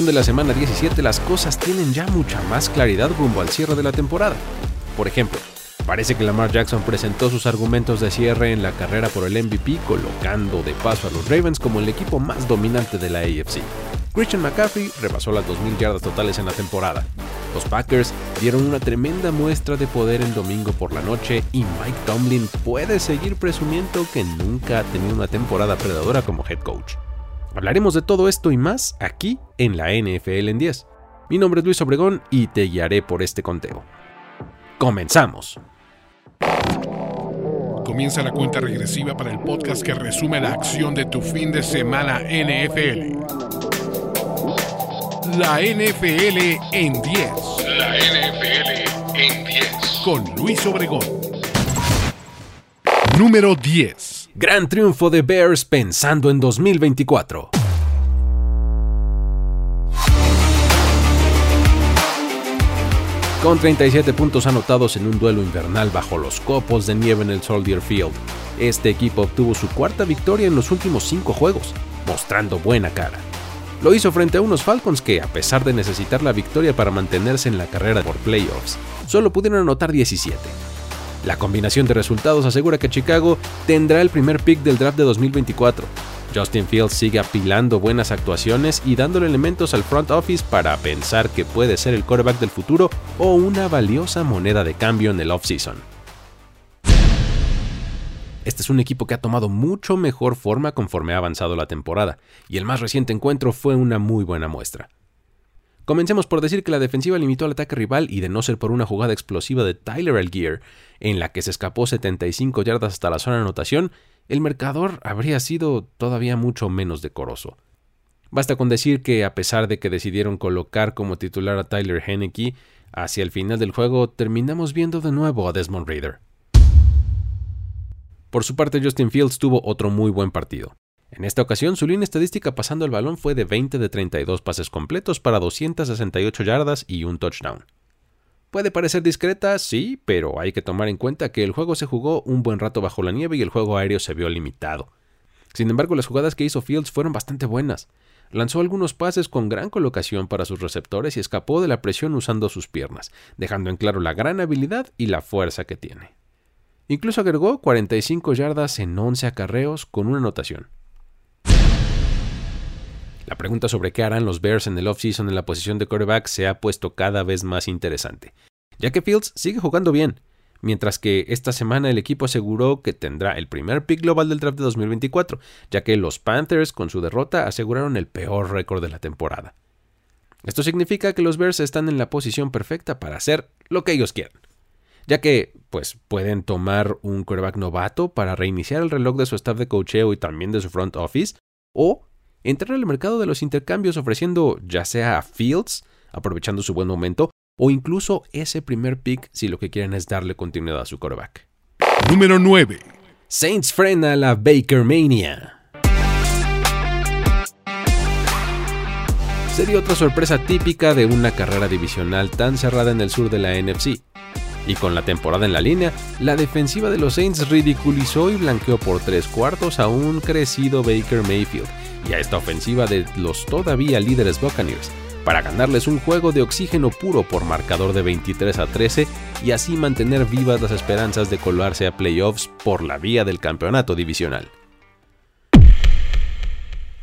de la semana 17 las cosas tienen ya mucha más claridad rumbo al cierre de la temporada. Por ejemplo, parece que Lamar Jackson presentó sus argumentos de cierre en la carrera por el MVP, colocando de paso a los Ravens como el equipo más dominante de la AFC. Christian McCaffrey repasó las 2.000 yardas totales en la temporada. Los Packers dieron una tremenda muestra de poder el domingo por la noche y Mike Tomlin puede seguir presumiendo que nunca ha tenido una temporada predadora como head coach. Hablaremos de todo esto y más aquí en la NFL en 10. Mi nombre es Luis Obregón y te guiaré por este conteo. Comenzamos. Comienza la cuenta regresiva para el podcast que resume la acción de tu fin de semana NFL. La NFL en 10. La NFL en 10. Con Luis Obregón. Número 10. Gran triunfo de Bears pensando en 2024. Con 37 puntos anotados en un duelo invernal bajo los copos de nieve en el Soldier Field, este equipo obtuvo su cuarta victoria en los últimos cinco juegos, mostrando buena cara. Lo hizo frente a unos Falcons que, a pesar de necesitar la victoria para mantenerse en la carrera por playoffs, solo pudieron anotar 17. La combinación de resultados asegura que Chicago tendrá el primer pick del draft de 2024. Justin Fields sigue apilando buenas actuaciones y dándole elementos al front office para pensar que puede ser el quarterback del futuro o una valiosa moneda de cambio en el offseason. Este es un equipo que ha tomado mucho mejor forma conforme ha avanzado la temporada, y el más reciente encuentro fue una muy buena muestra. Comencemos por decir que la defensiva limitó al ataque rival y de no ser por una jugada explosiva de Tyler Algier, en la que se escapó 75 yardas hasta la zona de anotación, el marcador habría sido todavía mucho menos decoroso. Basta con decir que a pesar de que decidieron colocar como titular a Tyler Henneke, hacia el final del juego terminamos viendo de nuevo a Desmond Raider. Por su parte, Justin Fields tuvo otro muy buen partido. En esta ocasión, su línea estadística pasando el balón fue de 20 de 32 pases completos para 268 yardas y un touchdown. Puede parecer discreta, sí, pero hay que tomar en cuenta que el juego se jugó un buen rato bajo la nieve y el juego aéreo se vio limitado. Sin embargo, las jugadas que hizo Fields fueron bastante buenas. Lanzó algunos pases con gran colocación para sus receptores y escapó de la presión usando sus piernas, dejando en claro la gran habilidad y la fuerza que tiene. Incluso agregó 45 yardas en 11 acarreos con una anotación. La pregunta sobre qué harán los Bears en el offseason en la posición de quarterback se ha puesto cada vez más interesante, ya que Fields sigue jugando bien, mientras que esta semana el equipo aseguró que tendrá el primer pick global del draft de 2024, ya que los Panthers con su derrota aseguraron el peor récord de la temporada. Esto significa que los Bears están en la posición perfecta para hacer lo que ellos quieran ya que pues pueden tomar un quarterback novato para reiniciar el reloj de su staff de cocheo y también de su front office, o entrar al mercado de los intercambios ofreciendo ya sea a Fields, aprovechando su buen momento, o incluso ese primer pick si lo que quieren es darle continuidad a su quarterback. Número 9. Saints frena la Baker Mania. Sería otra sorpresa típica de una carrera divisional tan cerrada en el sur de la NFC. Y con la temporada en la línea, la defensiva de los Saints ridiculizó y blanqueó por tres cuartos a un crecido Baker Mayfield y a esta ofensiva de los todavía líderes Buccaneers, para ganarles un juego de oxígeno puro por marcador de 23 a 13 y así mantener vivas las esperanzas de colarse a playoffs por la vía del campeonato divisional.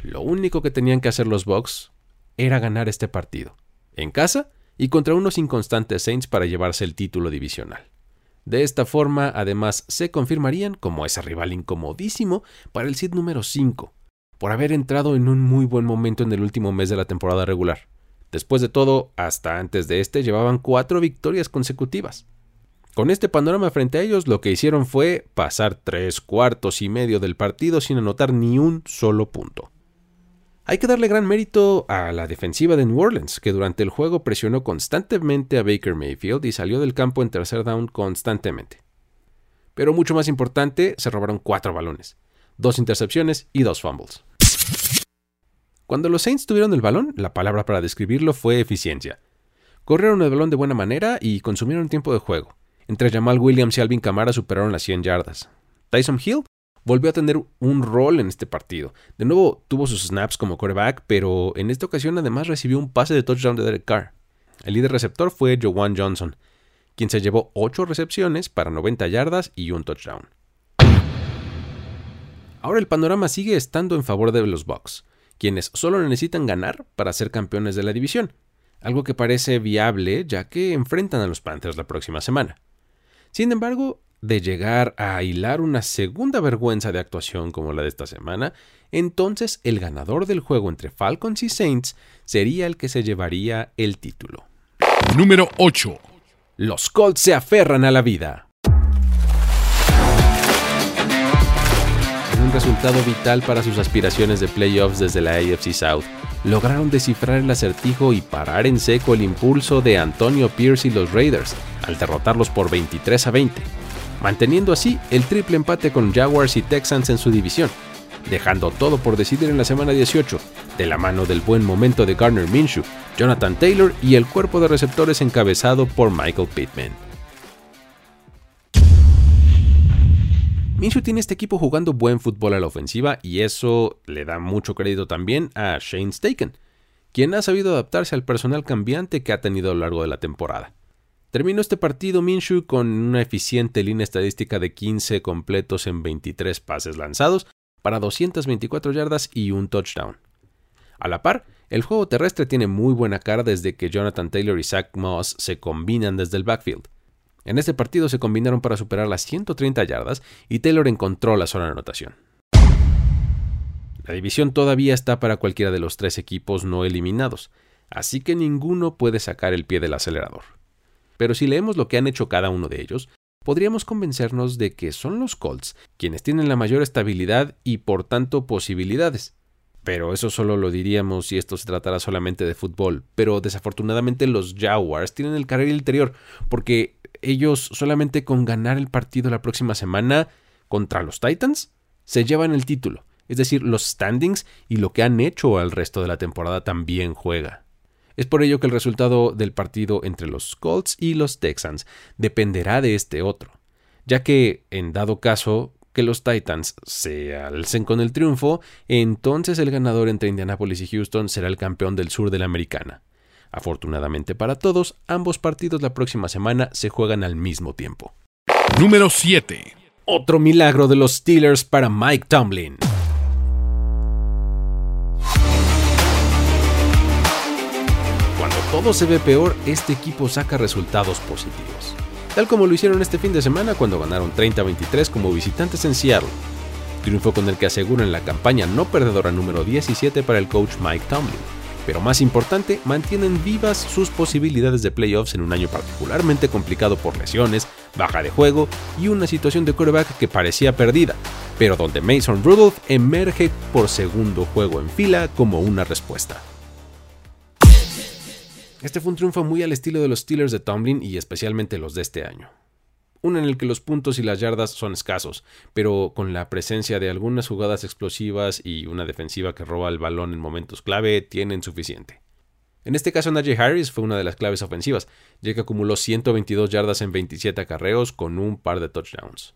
Lo único que tenían que hacer los Bucks era ganar este partido. En casa y contra unos inconstantes Saints para llevarse el título divisional. De esta forma, además, se confirmarían como ese rival incomodísimo para el seed número 5, por haber entrado en un muy buen momento en el último mes de la temporada regular. Después de todo, hasta antes de este llevaban cuatro victorias consecutivas. Con este panorama frente a ellos, lo que hicieron fue pasar tres cuartos y medio del partido sin anotar ni un solo punto. Hay que darle gran mérito a la defensiva de New Orleans, que durante el juego presionó constantemente a Baker Mayfield y salió del campo en tercer down constantemente. Pero mucho más importante, se robaron cuatro balones, dos intercepciones y dos fumbles. Cuando los Saints tuvieron el balón, la palabra para describirlo fue eficiencia. Corrieron el balón de buena manera y consumieron tiempo de juego. Entre Jamal Williams y Alvin Kamara superaron las 100 yardas. Tyson Hill volvió a tener un rol en este partido. De nuevo tuvo sus snaps como quarterback, pero en esta ocasión además recibió un pase de touchdown de Derek Carr. El líder receptor fue Joan Johnson, quien se llevó 8 recepciones para 90 yardas y un touchdown. Ahora el panorama sigue estando en favor de los Bucks, quienes solo necesitan ganar para ser campeones de la división, algo que parece viable ya que enfrentan a los Panthers la próxima semana. Sin embargo, de llegar a hilar una segunda vergüenza de actuación como la de esta semana, entonces el ganador del juego entre Falcons y Saints sería el que se llevaría el título. Número 8. Los Colts se aferran a la vida. Un resultado vital para sus aspiraciones de playoffs desde la AFC South, lograron descifrar el acertijo y parar en seco el impulso de Antonio Pierce y los Raiders, al derrotarlos por 23 a 20, manteniendo así el triple empate con Jaguars y Texans en su división, dejando todo por decidir en la semana 18, de la mano del buen momento de Garner Minshew, Jonathan Taylor y el cuerpo de receptores encabezado por Michael Pittman. Minshew tiene este equipo jugando buen fútbol a la ofensiva y eso le da mucho crédito también a Shane Staken, quien ha sabido adaptarse al personal cambiante que ha tenido a lo largo de la temporada. Terminó este partido Minshew con una eficiente línea estadística de 15 completos en 23 pases lanzados para 224 yardas y un touchdown. A la par, el juego terrestre tiene muy buena cara desde que Jonathan Taylor y Zach Moss se combinan desde el backfield. En este partido se combinaron para superar las 130 yardas y Taylor encontró la zona de anotación. La división todavía está para cualquiera de los tres equipos no eliminados, así que ninguno puede sacar el pie del acelerador pero si leemos lo que han hecho cada uno de ellos, podríamos convencernos de que son los Colts quienes tienen la mayor estabilidad y por tanto posibilidades. Pero eso solo lo diríamos si esto se tratara solamente de fútbol. Pero desafortunadamente los Jaguars tienen el carril interior porque ellos solamente con ganar el partido la próxima semana contra los Titans se llevan el título. Es decir, los standings y lo que han hecho al resto de la temporada también juega. Es por ello que el resultado del partido entre los Colts y los Texans dependerá de este otro, ya que, en dado caso que los Titans se alcen con el triunfo, entonces el ganador entre Indianapolis y Houston será el campeón del sur de la americana. Afortunadamente para todos, ambos partidos la próxima semana se juegan al mismo tiempo. Número 7. Otro milagro de los Steelers para Mike Tomlin. todo se ve peor, este equipo saca resultados positivos. Tal como lo hicieron este fin de semana cuando ganaron 30-23 como visitantes en Seattle. Triunfo con el que aseguran la campaña no perdedora número 17 para el coach Mike Tomlin. Pero más importante, mantienen vivas sus posibilidades de playoffs en un año particularmente complicado por lesiones, baja de juego y una situación de quarterback que parecía perdida, pero donde Mason Rudolph emerge por segundo juego en fila como una respuesta. Este fue un triunfo muy al estilo de los Steelers de Tomlin y especialmente los de este año. Uno en el que los puntos y las yardas son escasos, pero con la presencia de algunas jugadas explosivas y una defensiva que roba el balón en momentos clave, tienen suficiente. En este caso, Najee Harris fue una de las claves ofensivas, ya que acumuló 122 yardas en 27 acarreos con un par de touchdowns.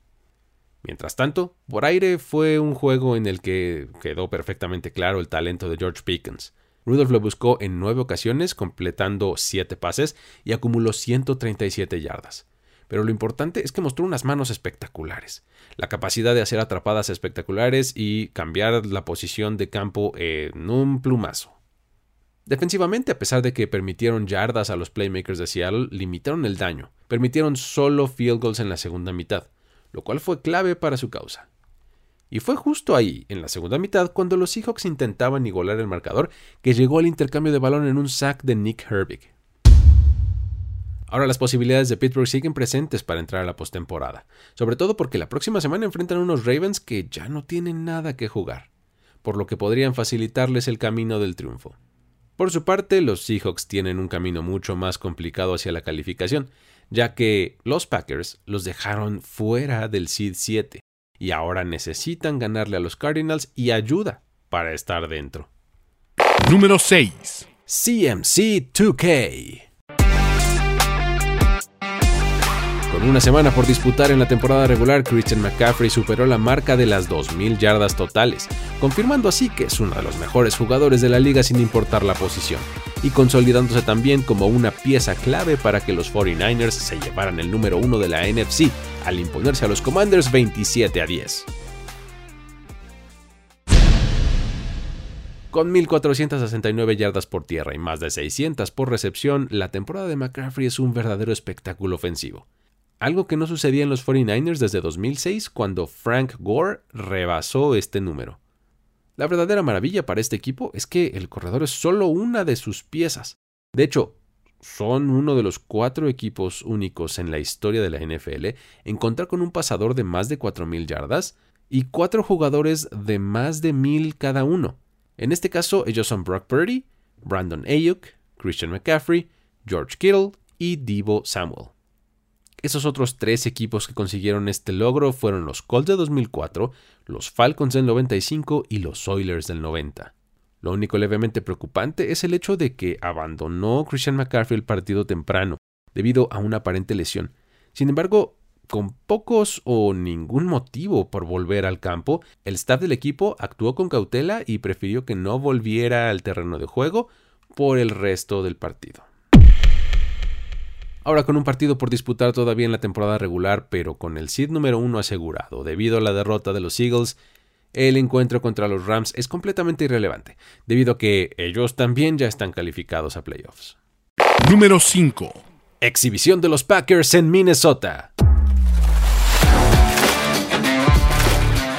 Mientras tanto, por aire fue un juego en el que quedó perfectamente claro el talento de George Pickens. Rudolph lo buscó en nueve ocasiones, completando siete pases y acumuló 137 yardas. Pero lo importante es que mostró unas manos espectaculares, la capacidad de hacer atrapadas espectaculares y cambiar la posición de campo en un plumazo. Defensivamente, a pesar de que permitieron yardas a los playmakers de Seattle, limitaron el daño, permitieron solo field goals en la segunda mitad, lo cual fue clave para su causa. Y fue justo ahí, en la segunda mitad, cuando los Seahawks intentaban igualar el marcador, que llegó al intercambio de balón en un sack de Nick Herbig. Ahora las posibilidades de Pittsburgh siguen presentes para entrar a la postemporada, sobre todo porque la próxima semana enfrentan a unos Ravens que ya no tienen nada que jugar, por lo que podrían facilitarles el camino del triunfo. Por su parte, los Seahawks tienen un camino mucho más complicado hacia la calificación, ya que los Packers los dejaron fuera del Seed 7, y ahora necesitan ganarle a los Cardinals y ayuda para estar dentro. Número 6. CMC 2K. Con una semana por disputar en la temporada regular, Christian McCaffrey superó la marca de las 2.000 yardas totales, confirmando así que es uno de los mejores jugadores de la liga sin importar la posición, y consolidándose también como una pieza clave para que los 49ers se llevaran el número uno de la NFC al imponerse a los Commanders 27 a 10. Con 1.469 yardas por tierra y más de 600 por recepción, la temporada de McCaffrey es un verdadero espectáculo ofensivo algo que no sucedía en los 49ers desde 2006 cuando Frank Gore rebasó este número. La verdadera maravilla para este equipo es que el corredor es solo una de sus piezas. De hecho, son uno de los cuatro equipos únicos en la historia de la NFL en contar con un pasador de más de 4.000 yardas y cuatro jugadores de más de 1.000 cada uno. En este caso, ellos son Brock Purdy, Brandon Ayuk, Christian McCaffrey, George Kittle y Debo Samuel. Esos otros tres equipos que consiguieron este logro fueron los Colts de 2004, los Falcons del 95 y los Oilers del 90. Lo único levemente preocupante es el hecho de que abandonó Christian McCaffrey el partido temprano, debido a una aparente lesión. Sin embargo, con pocos o ningún motivo por volver al campo, el staff del equipo actuó con cautela y prefirió que no volviera al terreno de juego por el resto del partido. Ahora con un partido por disputar todavía en la temporada regular, pero con el seed número uno asegurado debido a la derrota de los Eagles, el encuentro contra los Rams es completamente irrelevante, debido a que ellos también ya están calificados a playoffs. Número 5. Exhibición de los Packers en Minnesota.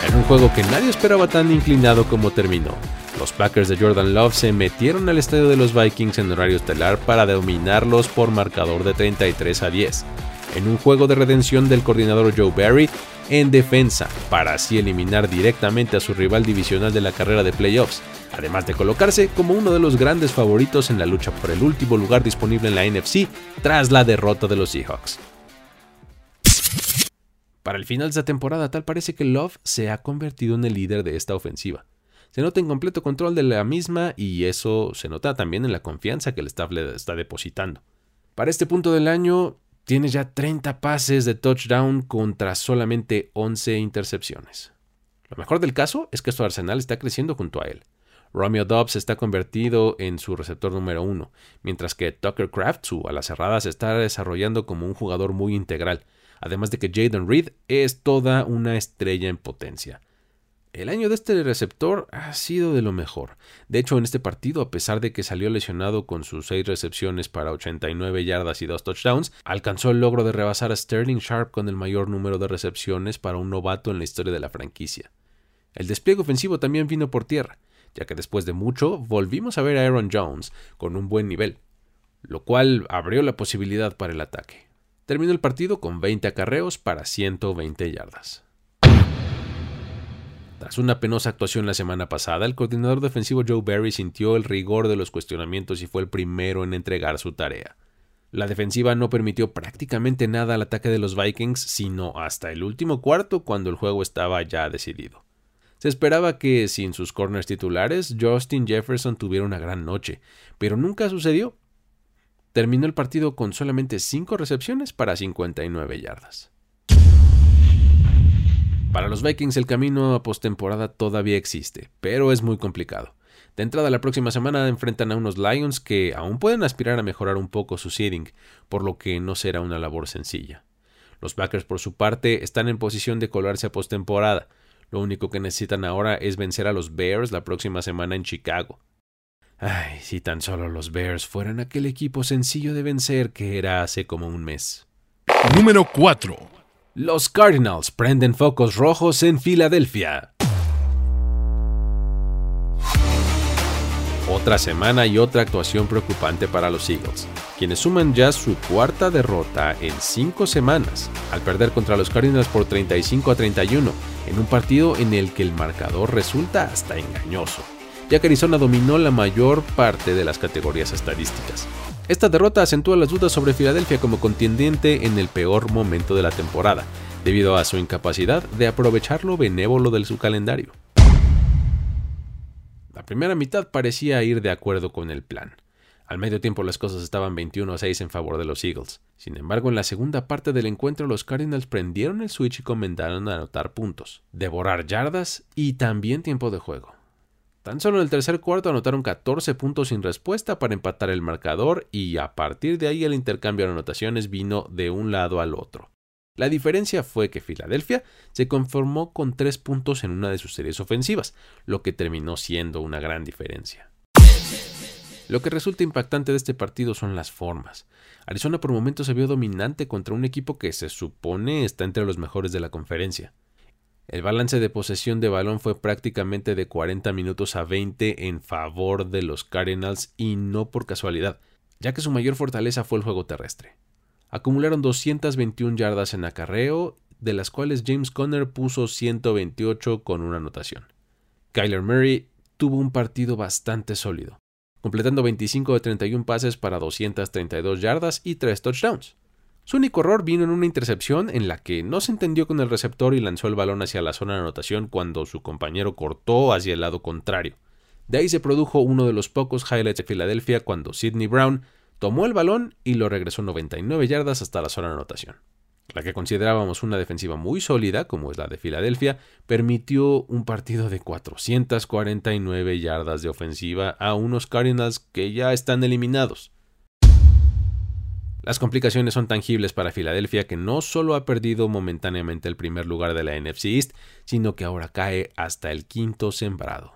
En un juego que nadie esperaba tan inclinado como terminó. Los Packers de Jordan Love se metieron al estadio de los Vikings en horario estelar para dominarlos por marcador de 33 a 10, en un juego de redención del coordinador Joe Barry en defensa, para así eliminar directamente a su rival divisional de la carrera de playoffs, además de colocarse como uno de los grandes favoritos en la lucha por el último lugar disponible en la NFC tras la derrota de los Seahawks. Para el final de esta temporada, tal parece que Love se ha convertido en el líder de esta ofensiva se nota en completo control de la misma y eso se nota también en la confianza que el staff le está depositando. Para este punto del año, tiene ya 30 pases de touchdown contra solamente 11 intercepciones. Lo mejor del caso es que su arsenal está creciendo junto a él. Romeo Dobbs está convertido en su receptor número uno, mientras que Tucker Craft, su a las cerradas, se está desarrollando como un jugador muy integral, además de que Jaden Reed es toda una estrella en potencia. El año de este receptor ha sido de lo mejor. De hecho, en este partido, a pesar de que salió lesionado con sus seis recepciones para 89 yardas y dos touchdowns, alcanzó el logro de rebasar a Sterling Sharp con el mayor número de recepciones para un novato en la historia de la franquicia. El despliegue ofensivo también vino por tierra, ya que después de mucho volvimos a ver a Aaron Jones con un buen nivel, lo cual abrió la posibilidad para el ataque. Terminó el partido con 20 acarreos para 120 yardas. Tras una penosa actuación la semana pasada, el coordinador defensivo Joe Barry sintió el rigor de los cuestionamientos y fue el primero en entregar su tarea. La defensiva no permitió prácticamente nada al ataque de los Vikings, sino hasta el último cuarto cuando el juego estaba ya decidido. Se esperaba que, sin sus corners titulares, Justin Jefferson tuviera una gran noche, pero nunca sucedió. Terminó el partido con solamente 5 recepciones para 59 yardas. Para los Vikings el camino a postemporada todavía existe, pero es muy complicado. De entrada la próxima semana enfrentan a unos Lions que aún pueden aspirar a mejorar un poco su seeding, por lo que no será una labor sencilla. Los Packers por su parte están en posición de colarse a postemporada. Lo único que necesitan ahora es vencer a los Bears la próxima semana en Chicago. Ay, si tan solo los Bears fueran aquel equipo sencillo de vencer que era hace como un mes. Número 4. Los Cardinals prenden focos rojos en Filadelfia. Otra semana y otra actuación preocupante para los Eagles, quienes suman ya su cuarta derrota en cinco semanas, al perder contra los Cardinals por 35 a 31, en un partido en el que el marcador resulta hasta engañoso, ya que Arizona dominó la mayor parte de las categorías estadísticas. Esta derrota acentúa las dudas sobre Filadelfia como contendiente en el peor momento de la temporada, debido a su incapacidad de aprovechar lo benévolo de su calendario. La primera mitad parecía ir de acuerdo con el plan. Al medio tiempo las cosas estaban 21 a 6 en favor de los Eagles. Sin embargo, en la segunda parte del encuentro los Cardinals prendieron el switch y comenzaron a anotar puntos, devorar yardas y también tiempo de juego. Tan solo en el tercer cuarto anotaron 14 puntos sin respuesta para empatar el marcador y a partir de ahí el intercambio de anotaciones vino de un lado al otro. La diferencia fue que Filadelfia se conformó con 3 puntos en una de sus series ofensivas, lo que terminó siendo una gran diferencia. Lo que resulta impactante de este partido son las formas. Arizona por momentos se vio dominante contra un equipo que se supone está entre los mejores de la conferencia. El balance de posesión de balón fue prácticamente de 40 minutos a 20 en favor de los Cardinals y no por casualidad, ya que su mayor fortaleza fue el juego terrestre. Acumularon 221 yardas en acarreo, de las cuales James Conner puso 128 con una anotación. Kyler Murray tuvo un partido bastante sólido, completando 25 de 31 pases para 232 yardas y 3 touchdowns. Su único error vino en una intercepción en la que no se entendió con el receptor y lanzó el balón hacia la zona de anotación cuando su compañero cortó hacia el lado contrario. De ahí se produjo uno de los pocos highlights de Filadelfia cuando Sidney Brown tomó el balón y lo regresó 99 yardas hasta la zona de anotación. La que considerábamos una defensiva muy sólida, como es la de Filadelfia, permitió un partido de 449 yardas de ofensiva a unos Cardinals que ya están eliminados. Las complicaciones son tangibles para Filadelfia que no solo ha perdido momentáneamente el primer lugar de la NFC East, sino que ahora cae hasta el quinto sembrado.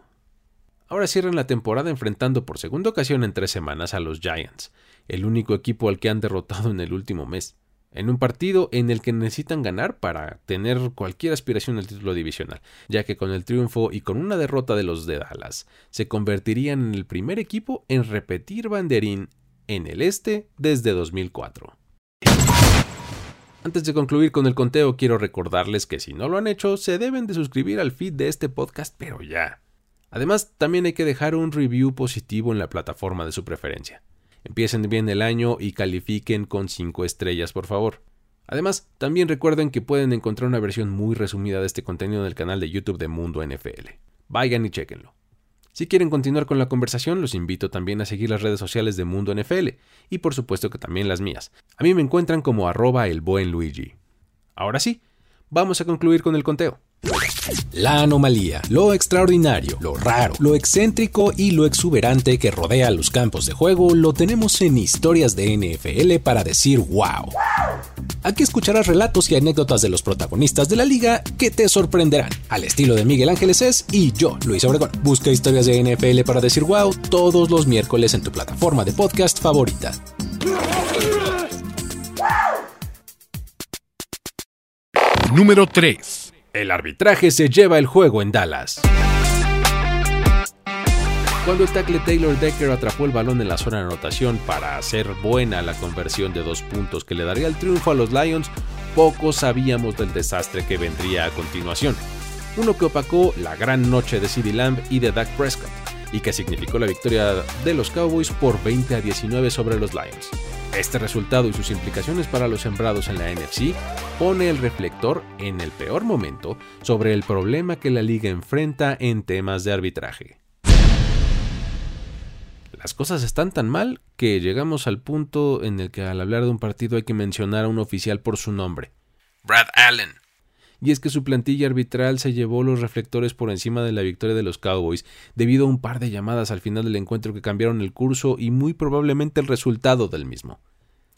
Ahora cierran la temporada enfrentando por segunda ocasión en tres semanas a los Giants, el único equipo al que han derrotado en el último mes, en un partido en el que necesitan ganar para tener cualquier aspiración al título divisional, ya que con el triunfo y con una derrota de los de Dallas, se convertirían en el primer equipo en repetir banderín en el este desde 2004. Antes de concluir con el conteo, quiero recordarles que si no lo han hecho, se deben de suscribir al feed de este podcast, pero ya. Además, también hay que dejar un review positivo en la plataforma de su preferencia. Empiecen bien el año y califiquen con 5 estrellas, por favor. Además, también recuerden que pueden encontrar una versión muy resumida de este contenido en el canal de YouTube de Mundo NFL. Vayan y chequenlo. Si quieren continuar con la conversación, los invito también a seguir las redes sociales de Mundo NFL y por supuesto que también las mías. A mí me encuentran como arroba el buen Luigi. Ahora sí, vamos a concluir con el conteo. La anomalía, lo extraordinario, lo raro, lo excéntrico y lo exuberante que rodea los campos de juego lo tenemos en historias de NFL para decir wow. Aquí escucharás relatos y anécdotas de los protagonistas de la liga que te sorprenderán, al estilo de Miguel Ángeles es y yo, Luis Obregón. Busca historias de NFL para decir wow todos los miércoles en tu plataforma de podcast favorita. Número 3. El arbitraje se lleva el juego en Dallas. Cuando el tackle Taylor Decker atrapó el balón en la zona de anotación para hacer buena la conversión de dos puntos que le daría el triunfo a los Lions, poco sabíamos del desastre que vendría a continuación. Uno que opacó la gran noche de CeeDee Lamb y de Dak Prescott, y que significó la victoria de los Cowboys por 20 a 19 sobre los Lions. Este resultado y sus implicaciones para los sembrados en la NFC pone el reflector en el peor momento sobre el problema que la liga enfrenta en temas de arbitraje. Las cosas están tan mal que llegamos al punto en el que al hablar de un partido hay que mencionar a un oficial por su nombre. Brad Allen. Y es que su plantilla arbitral se llevó los reflectores por encima de la victoria de los Cowboys debido a un par de llamadas al final del encuentro que cambiaron el curso y muy probablemente el resultado del mismo.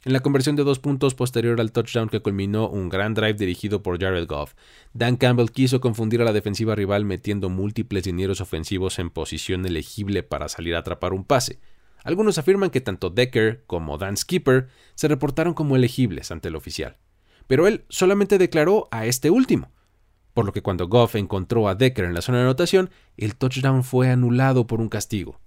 En la conversión de dos puntos posterior al touchdown que culminó un gran drive dirigido por Jared Goff, Dan Campbell quiso confundir a la defensiva rival metiendo múltiples dineros ofensivos en posición elegible para salir a atrapar un pase. Algunos afirman que tanto Decker como Dan Skipper se reportaron como elegibles ante el oficial, pero él solamente declaró a este último, por lo que cuando Goff encontró a Decker en la zona de anotación, el touchdown fue anulado por un castigo.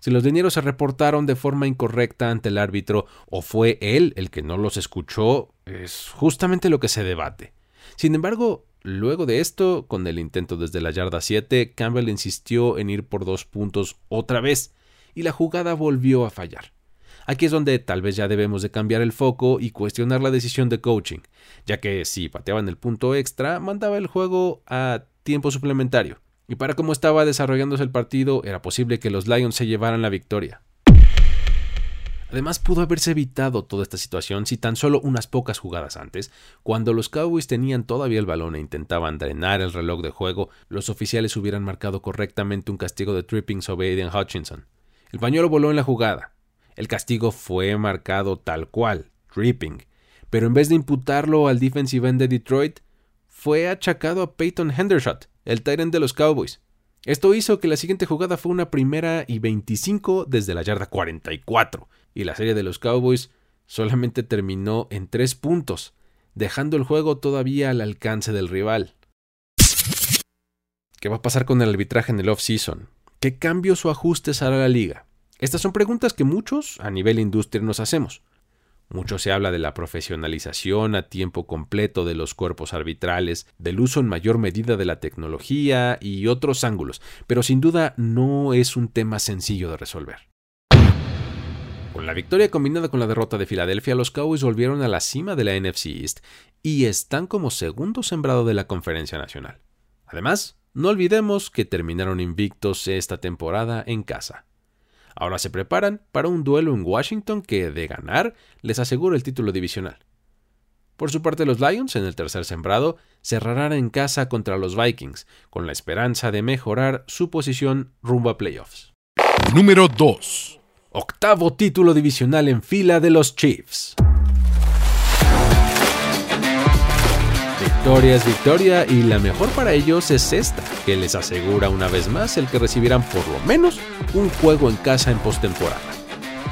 Si los dineros se reportaron de forma incorrecta ante el árbitro o fue él el que no los escuchó, es justamente lo que se debate. Sin embargo, luego de esto, con el intento desde la yarda 7, Campbell insistió en ir por dos puntos otra vez, y la jugada volvió a fallar. Aquí es donde tal vez ya debemos de cambiar el foco y cuestionar la decisión de coaching, ya que si pateaban el punto extra, mandaba el juego a tiempo suplementario y para cómo estaba desarrollándose el partido, era posible que los Lions se llevaran la victoria. Además, pudo haberse evitado toda esta situación si tan solo unas pocas jugadas antes, cuando los Cowboys tenían todavía el balón e intentaban drenar el reloj de juego, los oficiales hubieran marcado correctamente un castigo de tripping sobre Aiden Hutchinson. El pañuelo voló en la jugada. El castigo fue marcado tal cual, tripping, pero en vez de imputarlo al defensive end de Detroit, fue achacado a Peyton Hendershot, el Tyrant de los Cowboys. Esto hizo que la siguiente jugada fue una primera y 25 desde la yarda 44, y la serie de los Cowboys solamente terminó en tres puntos, dejando el juego todavía al alcance del rival. ¿Qué va a pasar con el arbitraje en el off-season? ¿Qué cambios o ajustes hará la liga? Estas son preguntas que muchos a nivel industria nos hacemos. Mucho se habla de la profesionalización a tiempo completo de los cuerpos arbitrales, del uso en mayor medida de la tecnología y otros ángulos, pero sin duda no es un tema sencillo de resolver. Con la victoria combinada con la derrota de Filadelfia, los Cowboys volvieron a la cima de la NFC East y están como segundo sembrado de la Conferencia Nacional. Además, no olvidemos que terminaron invictos esta temporada en casa. Ahora se preparan para un duelo en Washington que, de ganar, les asegura el título divisional. Por su parte, los Lions, en el tercer sembrado, cerrarán en casa contra los Vikings, con la esperanza de mejorar su posición rumbo a playoffs. Número 2 octavo título divisional en fila de los Chiefs. Victoria es victoria y la mejor para ellos es esta, que les asegura una vez más el que recibirán por lo menos un juego en casa en postemporada.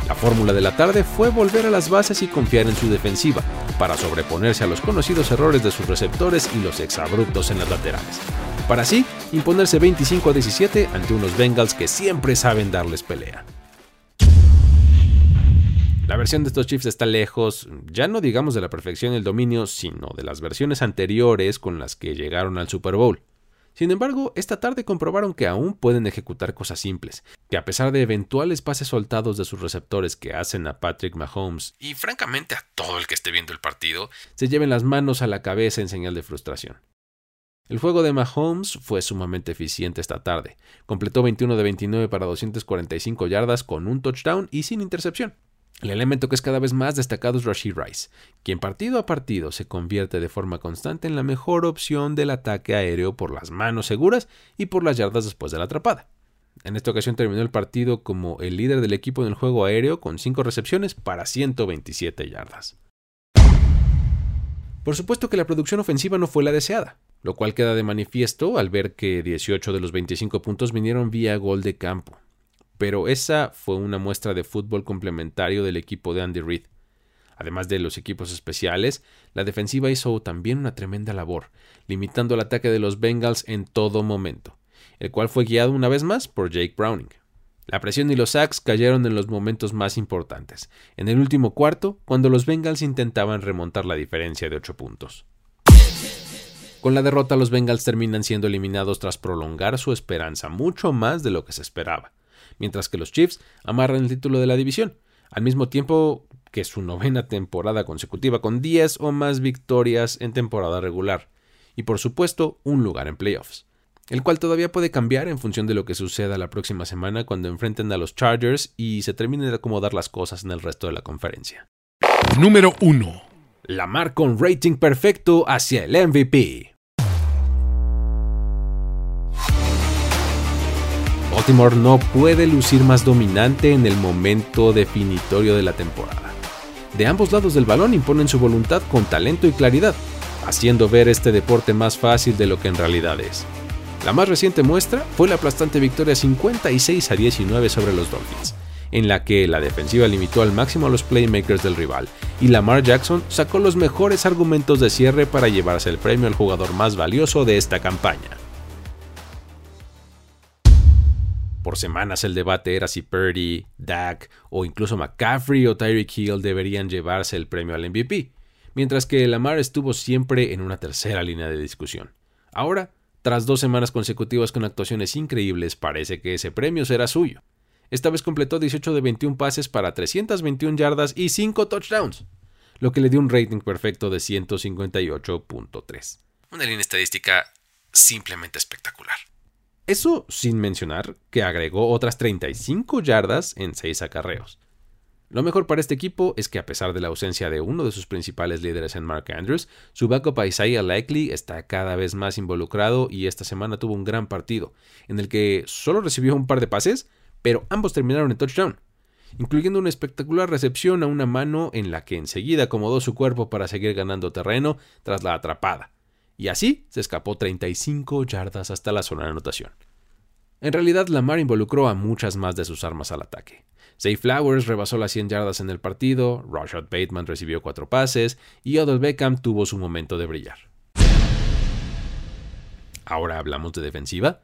La fórmula de la tarde fue volver a las bases y confiar en su defensiva, para sobreponerse a los conocidos errores de sus receptores y los exabruptos en las laterales. Para así, imponerse 25 a 17 ante unos Bengals que siempre saben darles pelea. La versión de estos Chiefs está lejos, ya no digamos de la perfección del dominio, sino de las versiones anteriores con las que llegaron al Super Bowl. Sin embargo, esta tarde comprobaron que aún pueden ejecutar cosas simples, que a pesar de eventuales pases soltados de sus receptores que hacen a Patrick Mahomes y francamente a todo el que esté viendo el partido, se lleven las manos a la cabeza en señal de frustración. El juego de Mahomes fue sumamente eficiente esta tarde. Completó 21 de 29 para 245 yardas con un touchdown y sin intercepción. El elemento que es cada vez más destacado es Rashid Rice, quien partido a partido se convierte de forma constante en la mejor opción del ataque aéreo por las manos seguras y por las yardas después de la atrapada. En esta ocasión terminó el partido como el líder del equipo en el juego aéreo con 5 recepciones para 127 yardas. Por supuesto que la producción ofensiva no fue la deseada, lo cual queda de manifiesto al ver que 18 de los 25 puntos vinieron vía gol de campo pero esa fue una muestra de fútbol complementario del equipo de Andy Reid. Además de los equipos especiales, la defensiva hizo también una tremenda labor, limitando el ataque de los Bengals en todo momento, el cual fue guiado una vez más por Jake Browning. La presión y los sacks cayeron en los momentos más importantes, en el último cuarto, cuando los Bengals intentaban remontar la diferencia de 8 puntos. Con la derrota, los Bengals terminan siendo eliminados tras prolongar su esperanza mucho más de lo que se esperaba mientras que los Chiefs amarran el título de la división, al mismo tiempo que su novena temporada consecutiva con 10 o más victorias en temporada regular, y por supuesto un lugar en playoffs, el cual todavía puede cambiar en función de lo que suceda la próxima semana cuando enfrenten a los Chargers y se terminen de acomodar las cosas en el resto de la conferencia. Número 1. Lamar con rating perfecto hacia el MVP. Baltimore no puede lucir más dominante en el momento definitorio de la temporada. De ambos lados del balón imponen su voluntad con talento y claridad, haciendo ver este deporte más fácil de lo que en realidad es. La más reciente muestra fue la aplastante victoria 56 a 19 sobre los Dolphins, en la que la defensiva limitó al máximo a los playmakers del rival y Lamar Jackson sacó los mejores argumentos de cierre para llevarse el premio al jugador más valioso de esta campaña. Por semanas el debate era si Purdy, Dak o incluso McCaffrey o Tyreek Hill deberían llevarse el premio al MVP, mientras que Lamar estuvo siempre en una tercera línea de discusión. Ahora, tras dos semanas consecutivas con actuaciones increíbles, parece que ese premio será suyo. Esta vez completó 18 de 21 pases para 321 yardas y 5 touchdowns, lo que le dio un rating perfecto de 158.3. Una línea estadística simplemente espectacular. Eso sin mencionar que agregó otras 35 yardas en 6 acarreos. Lo mejor para este equipo es que a pesar de la ausencia de uno de sus principales líderes en Mark Andrews, su backup Isaiah Likely está cada vez más involucrado y esta semana tuvo un gran partido, en el que solo recibió un par de pases, pero ambos terminaron en touchdown, incluyendo una espectacular recepción a una mano en la que enseguida acomodó su cuerpo para seguir ganando terreno tras la atrapada, y así se escapó 35 yardas hasta la zona de anotación. En realidad, Lamar involucró a muchas más de sus armas al ataque. Zay Flowers rebasó las 100 yardas en el partido, Rashad Bateman recibió cuatro pases y Odell Beckham tuvo su momento de brillar. Ahora hablamos de defensiva.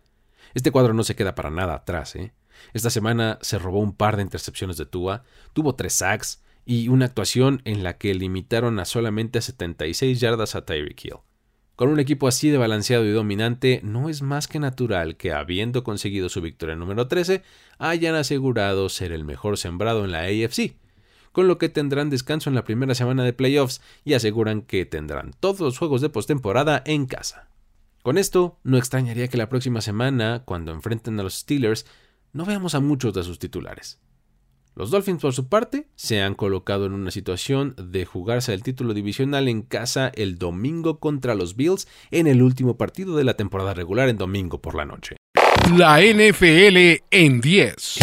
Este cuadro no se queda para nada atrás, ¿eh? Esta semana se robó un par de intercepciones de Tua, tuvo tres sacks y una actuación en la que limitaron a solamente 76 yardas a Tyreek Hill. Con un equipo así de balanceado y dominante, no es más que natural que, habiendo conseguido su victoria número 13, hayan asegurado ser el mejor sembrado en la AFC, con lo que tendrán descanso en la primera semana de playoffs y aseguran que tendrán todos los juegos de postemporada en casa. Con esto, no extrañaría que la próxima semana, cuando enfrenten a los Steelers, no veamos a muchos de sus titulares. Los Dolphins, por su parte, se han colocado en una situación de jugarse el título divisional en casa el domingo contra los Bills en el último partido de la temporada regular en domingo por la noche. La NFL en 10.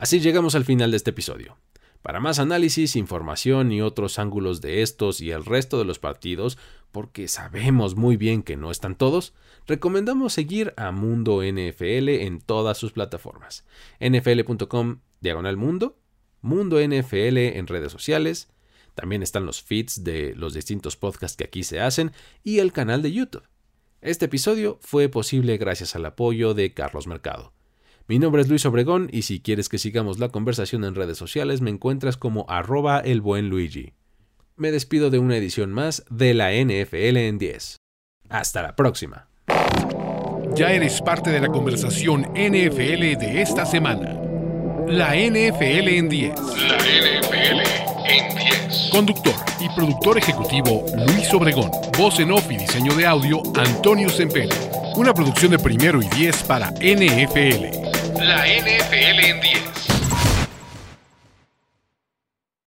Así llegamos al final de este episodio. Para más análisis, información y otros ángulos de estos y el resto de los partidos, porque sabemos muy bien que no están todos, recomendamos seguir a Mundo NFL en todas sus plataformas. nfl.com diagonal mundo, Mundo NFL en redes sociales, también están los feeds de los distintos podcasts que aquí se hacen y el canal de YouTube. Este episodio fue posible gracias al apoyo de Carlos Mercado. Mi nombre es Luis Obregón y si quieres que sigamos la conversación en redes sociales me encuentras como arroba el buen Luigi. Me despido de una edición más de la NFL en 10. Hasta la próxima. Ya eres parte de la conversación NFL de esta semana. La NFL en 10. La NFL en 10. Conductor y productor ejecutivo Luis Obregón. Voz en off y diseño de audio Antonio Sempere. Una producción de primero y 10 para NFL. La NFL en 10.